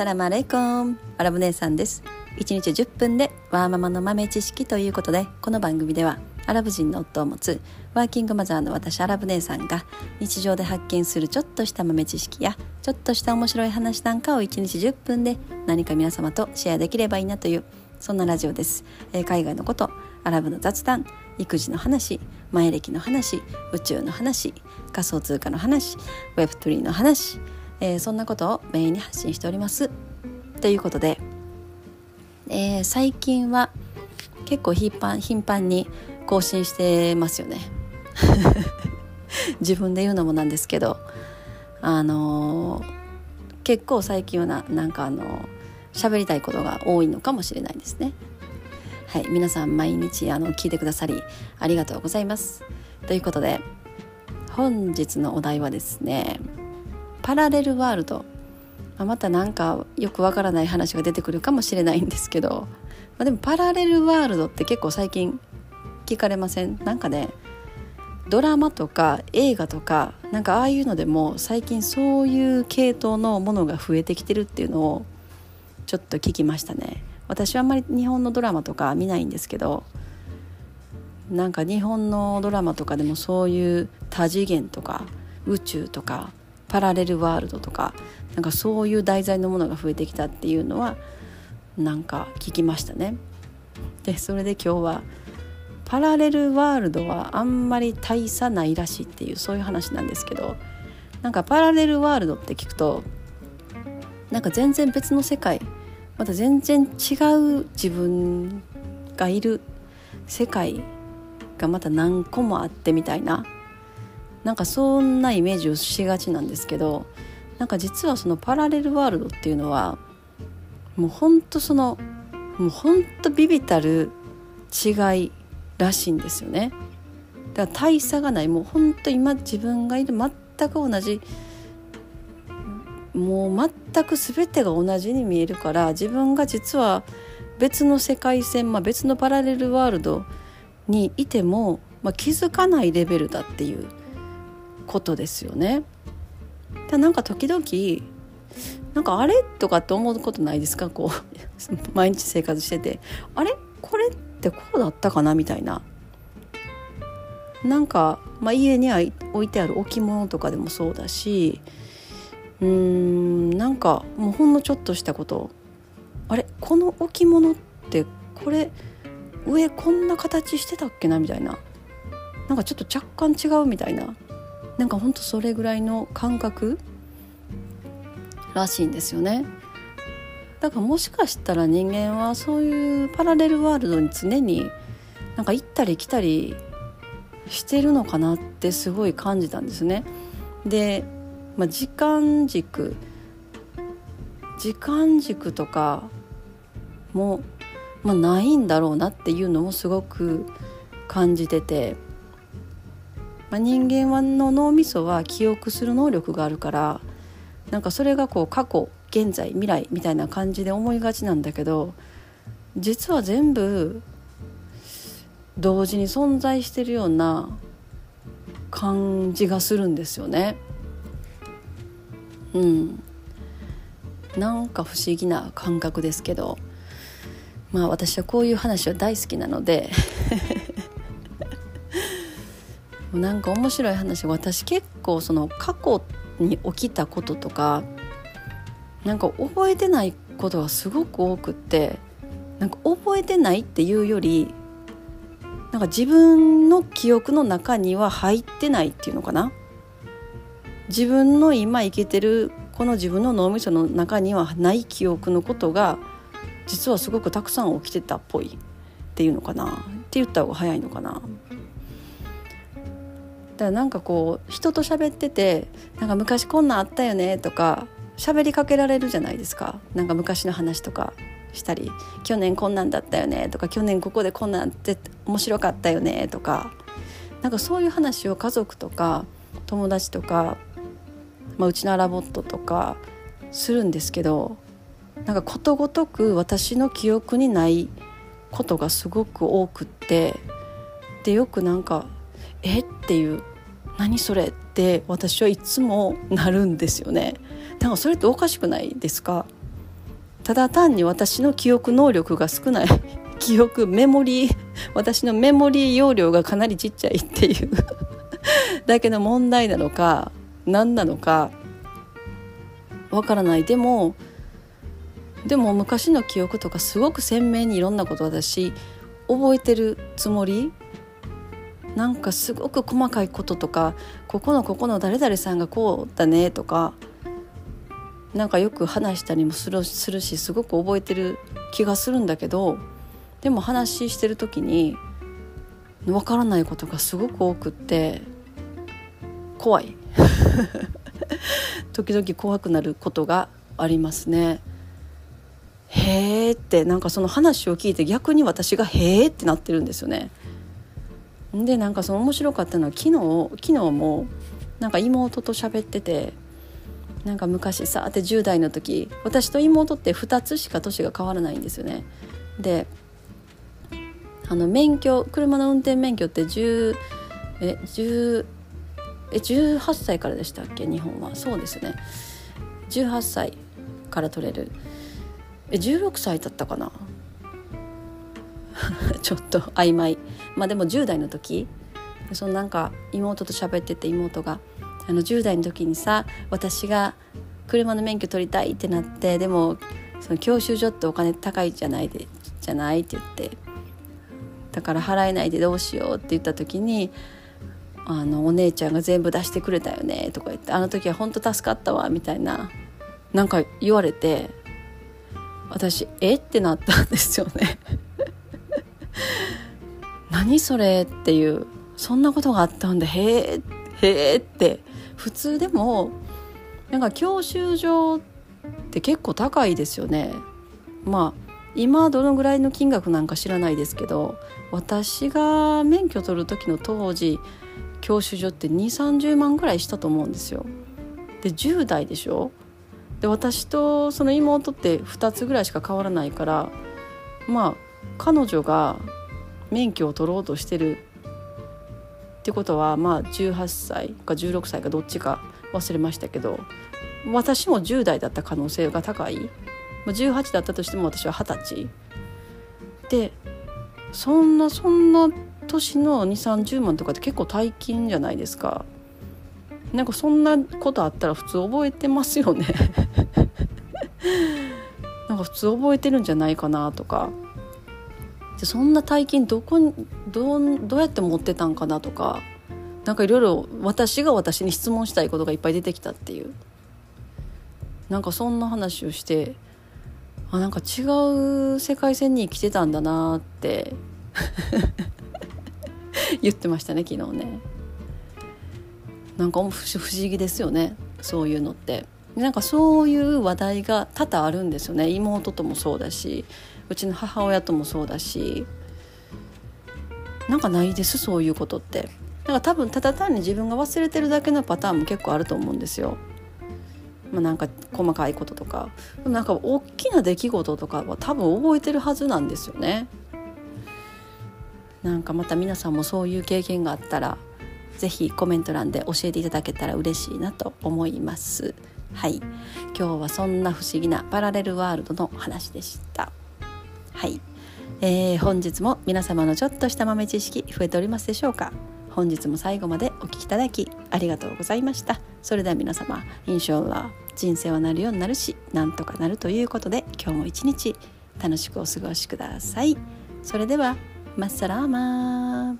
サラマレイコン。アラブ姉さんです。1日10分でワーママの豆知識ということでこの番組ではアラブ人の夫を持つワーキングマザーの私アラブ姉さんが日常で発見するちょっとした豆知識やちょっとした面白い話なんかを1日10分で何か皆様とシェアできればいいなというそんなラジオです、えー、海外のことアラブの雑談育児の話前歴の話宇宙の話仮想通貨の話 Web3 の話えー、そんなことをメインに発信しております。ということで、えー、最近は結構頻繁頻繁に更新してますよね。自分で言うのもなんですけどあのー、結構最近はななんかあの喋りたいことが多いのかもしれないですね。はい、皆さん毎日あの聞いてくださりありがとうございます。ということで本日のお題はですねパラレルワールド、まあ、また何かよくわからない話が出てくるかもしれないんですけど、まあ、でもパラレルワールドって結構最近聞かれません？なんかねドラマとか映画とかなんかああいうのでも最近そういう系統のものが増えてきてるっていうのをちょっと聞きましたね。私はあんまり日本のドラマとか見ないんですけどなんか日本のドラマとかでもそういう多次元とか宇宙とかパラレルワールドとかなんかそういう題材のものが増えてきたっていうのはなんか聞きましたね。でそれで今日はパラレルワールドはあんまり大差ないらしいっていうそういう話なんですけどなんかパラレルワールドって聞くとなんか全然別の世界また全然違う自分がいる世界がまた何個もあってみたいななんかそんなイメージをしがちなんですけどなんか実はそのパラレルワールドっていうのはもうほんとそのもうほんとビビたる違いらしいんですよね。だから大差がないもうほんと今自分がいる全く同じもう全く全てが同じに見えるから自分が実は別の世界線、まあ、別のパラレルワールドにいても、まあ、気づかないレベルだっていうことですよね。だなんか時々なんかあれとかって思うことないですか？こう 毎日生活してて。あれ？これってこうだったかな？みたいな。なんか、まあ、家に置いてある置物とかでもそうだしうーんなんかもうほんのちょっとしたこと。あれ？この置物ってこれ上こんな形してたっけな？みたいな。なんかちょっと若干違うみたいな。なんかほんとそれぐらいの感覚らしいんですよね。だからもしかしたら人間はそういうパラレルワールドに常になんか行ったり来たりしてるのかなってすごい感じたんですね。で、まあ、時間軸時間軸とかも、まあ、ないんだろうなっていうのもすごく感じてて。まあ、人間はの脳みそは記憶する能力があるからなんかそれがこう過去現在未来みたいな感じで思いがちなんだけど実は全部同時に存在してるような感じがするんですよね。うん、なんか不思議な感覚ですけど。まあ私はこういう話は大好きなので。なんか面白い話私結構その過去に起きたこととかなんか覚えてないことがすごく多くってなんか覚えてないっていうよりなんか自分の記憶の中には入ってないっていうのかな。自分の今生きてるこの自分の脳みその中にはない記憶のことが実はすごくたくさん起きてたっぽいっていうのかな。って言った方が早いのかな。だからなんかこう人と喋っててなんか昔こんなんあったよねとか喋りかけられるじゃないですかなんか昔の話とかしたり去年こんなんだったよねとか去年ここでこんなんって面白かったよねとかなんかそういう話を家族とか友達とか、まあ、うちのアラボットとかするんですけどなんかことごとく私の記憶にないことがすごく多くってでよくなんか「え？っ?」ていう何それ？って私はいつもなるんですよね。だからそれっておかしくないですか？ただ単に私の記憶能力が少ない。記憶メモリー。私のメモリー容量がかなりちっちゃいっていう。だけの問題なのか何なのかわからない。でもでも昔の記憶とかすごく鮮明にいろんなこと私覚えてるつもりなんかすごく細かいこととかここのここの誰々さんがこうだねとかなんかよく話したりもするするしすごく覚えてる気がするんだけどでも話してる時にわからないことがすごく多くって怖い 時々怖くなることがありますね。へーってなんかその話を聞いて逆に私が「へーってなってるんですよね。でなんかその面白かったのは昨日昨日もなんか妹と喋っててなんか昔さって10代の時私と妹って2つしか年が変わらないんですよね。であの免許車の運転免許って10え10え18歳からでしたっけ？日本は。そうですね。18歳から取れる。え16歳だったかな？ちょっと曖昧。まあでも10代の時そのなんか妹と喋ってて妹があの10代の時にさ私が車の免許取りたいってなってでもその教習所ってお金高いじゃないでじゃないって言ってだから払えないでどうしようって言った時にあのお姉ちゃんが全部出してくれたよねとか言ってあの時は本当助かったわみたいななんか言われて私え？ってなったんですよね。何それっていうそんなことがあったんだ。へえへえって。普通でもなんか教習所って結構高いですよね。まあ今どのぐらいの金額なんか知らないですけど私が免許取る時の当時教習所って2 3 0万ぐらいしたと思うんですよ。で10代でしょ。で私とその妹って2つぐらいしか変わらないからまあ彼女が免許を取ろうとしてるってことはまあ18歳か16歳かどっちか忘れましたけど私も10代だった可能性が高い。18だったとしても私は二十歳。でそんなそんな年の2 3 0万とかって結構大金じゃないですか。なんかそんなことあったら普通覚えてますよね。なんか普通覚えてるんじゃないかなとか。でそんな大金どこにどうどうやって持ってたんかなとかなんかいろいろ私が私に質問したいことがいっぱい出てきたっていう。なんかそんな話をしてあなんか違う世界線に生きてたんだなって 言ってましたね昨日ね。なんか不思議ですよねそういうのって。なんかそういう話題が多々あるんですよね。妹ともそうだし。うちの母親ともそうだしなんかないですそういうことってなんか多分ただ単に自分が忘れてるだけのパターンも結構あると思うんですよ。まあ、なんか細かいこととかなんか大きな出来事とかは多分覚えてるはずなんですよね。なんかまた皆さんもそういう経験があったら是非コメント欄で教えていただけたら嬉しいなと思います。はい、今日はそんな不思議なパラレルワールドの話でした。はい、えー、本日も皆様のちょっとした豆知識増えておりますでしょうか？本日も最後までお聴きいただきありがとうございました。それでは皆様インショーラ人生はなるようになるしなんとかなるということで今日も一日楽しくお過ごしください。それではマッサラーマー